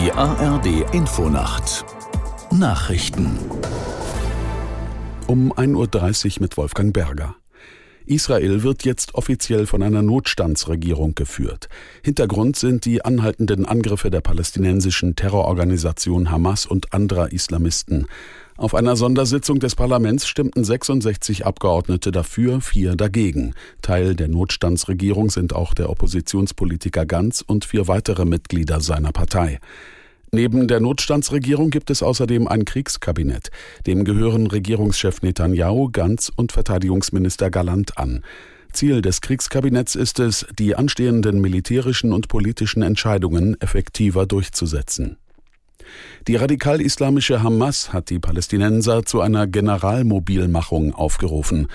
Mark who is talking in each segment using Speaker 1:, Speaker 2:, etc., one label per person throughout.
Speaker 1: Die ARD Infonacht Nachrichten
Speaker 2: um 1.30 Uhr mit Wolfgang Berger. Israel wird jetzt offiziell von einer Notstandsregierung geführt. Hintergrund sind die anhaltenden Angriffe der palästinensischen Terrororganisation Hamas und anderer Islamisten. Auf einer Sondersitzung des Parlaments stimmten 66 Abgeordnete dafür, vier dagegen. Teil der Notstandsregierung sind auch der Oppositionspolitiker Ganz und vier weitere Mitglieder seiner Partei. Neben der Notstandsregierung gibt es außerdem ein Kriegskabinett. Dem gehören Regierungschef Netanyahu, Ganz und Verteidigungsminister Galant an. Ziel des Kriegskabinetts ist es, die anstehenden militärischen und politischen Entscheidungen effektiver durchzusetzen. Die radikal-islamische Hamas hat die Palästinenser zu einer Generalmobilmachung aufgerufen.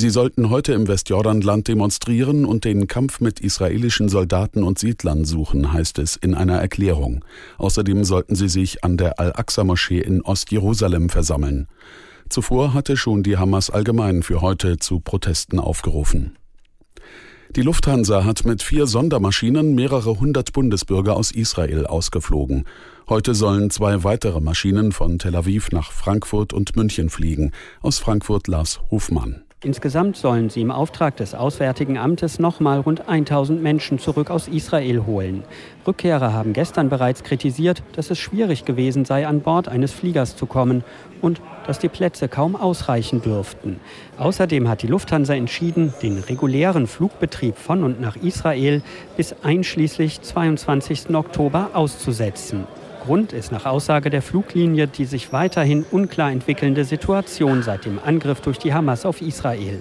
Speaker 2: Sie sollten heute im Westjordanland demonstrieren und den Kampf mit israelischen Soldaten und Siedlern suchen, heißt es in einer Erklärung. Außerdem sollten sie sich an der Al-Aqsa-Moschee in Ostjerusalem versammeln. Zuvor hatte schon die Hamas allgemein für heute zu Protesten aufgerufen. Die Lufthansa hat mit vier Sondermaschinen mehrere hundert Bundesbürger aus Israel ausgeflogen. Heute sollen zwei weitere Maschinen von Tel Aviv nach Frankfurt und München fliegen. Aus Frankfurt Lars Hofmann.
Speaker 3: Insgesamt sollen sie im Auftrag des Auswärtigen Amtes nochmal rund 1000 Menschen zurück aus Israel holen. Rückkehrer haben gestern bereits kritisiert, dass es schwierig gewesen sei, an Bord eines Fliegers zu kommen und dass die Plätze kaum ausreichen dürften. Außerdem hat die Lufthansa entschieden, den regulären Flugbetrieb von und nach Israel bis einschließlich 22. Oktober auszusetzen. Grund ist nach Aussage der Fluglinie die sich weiterhin unklar entwickelnde Situation seit dem Angriff durch die Hamas auf Israel.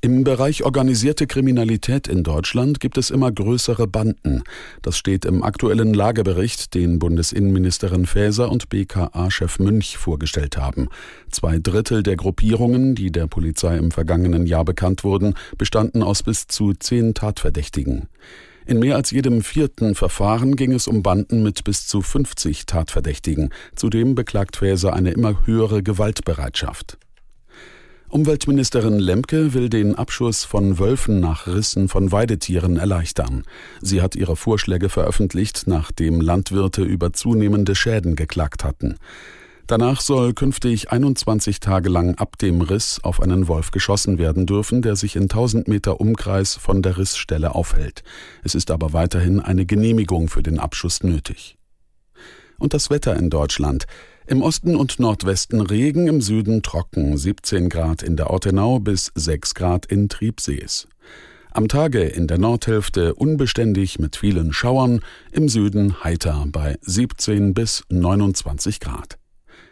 Speaker 2: Im Bereich organisierte Kriminalität in Deutschland gibt es immer größere Banden. Das steht im aktuellen Lagebericht, den Bundesinnenministerin Faeser und BKA-Chef Münch vorgestellt haben. Zwei Drittel der Gruppierungen, die der Polizei im vergangenen Jahr bekannt wurden, bestanden aus bis zu zehn Tatverdächtigen. In mehr als jedem vierten Verfahren ging es um Banden mit bis zu 50 Tatverdächtigen. Zudem beklagt Faeser eine immer höhere Gewaltbereitschaft. Umweltministerin Lemke will den Abschuss von Wölfen nach Rissen von Weidetieren erleichtern. Sie hat ihre Vorschläge veröffentlicht, nachdem Landwirte über zunehmende Schäden geklagt hatten. Danach soll künftig 21 Tage lang ab dem Riss auf einen Wolf geschossen werden dürfen, der sich in 1000 Meter Umkreis von der Rissstelle aufhält. Es ist aber weiterhin eine Genehmigung für den Abschuss nötig. Und das Wetter in Deutschland. Im Osten und Nordwesten Regen, im Süden trocken, 17 Grad in der Ortenau bis 6 Grad in Triebsees. Am Tage in der Nordhälfte unbeständig mit vielen Schauern, im Süden heiter bei 17 bis 29 Grad.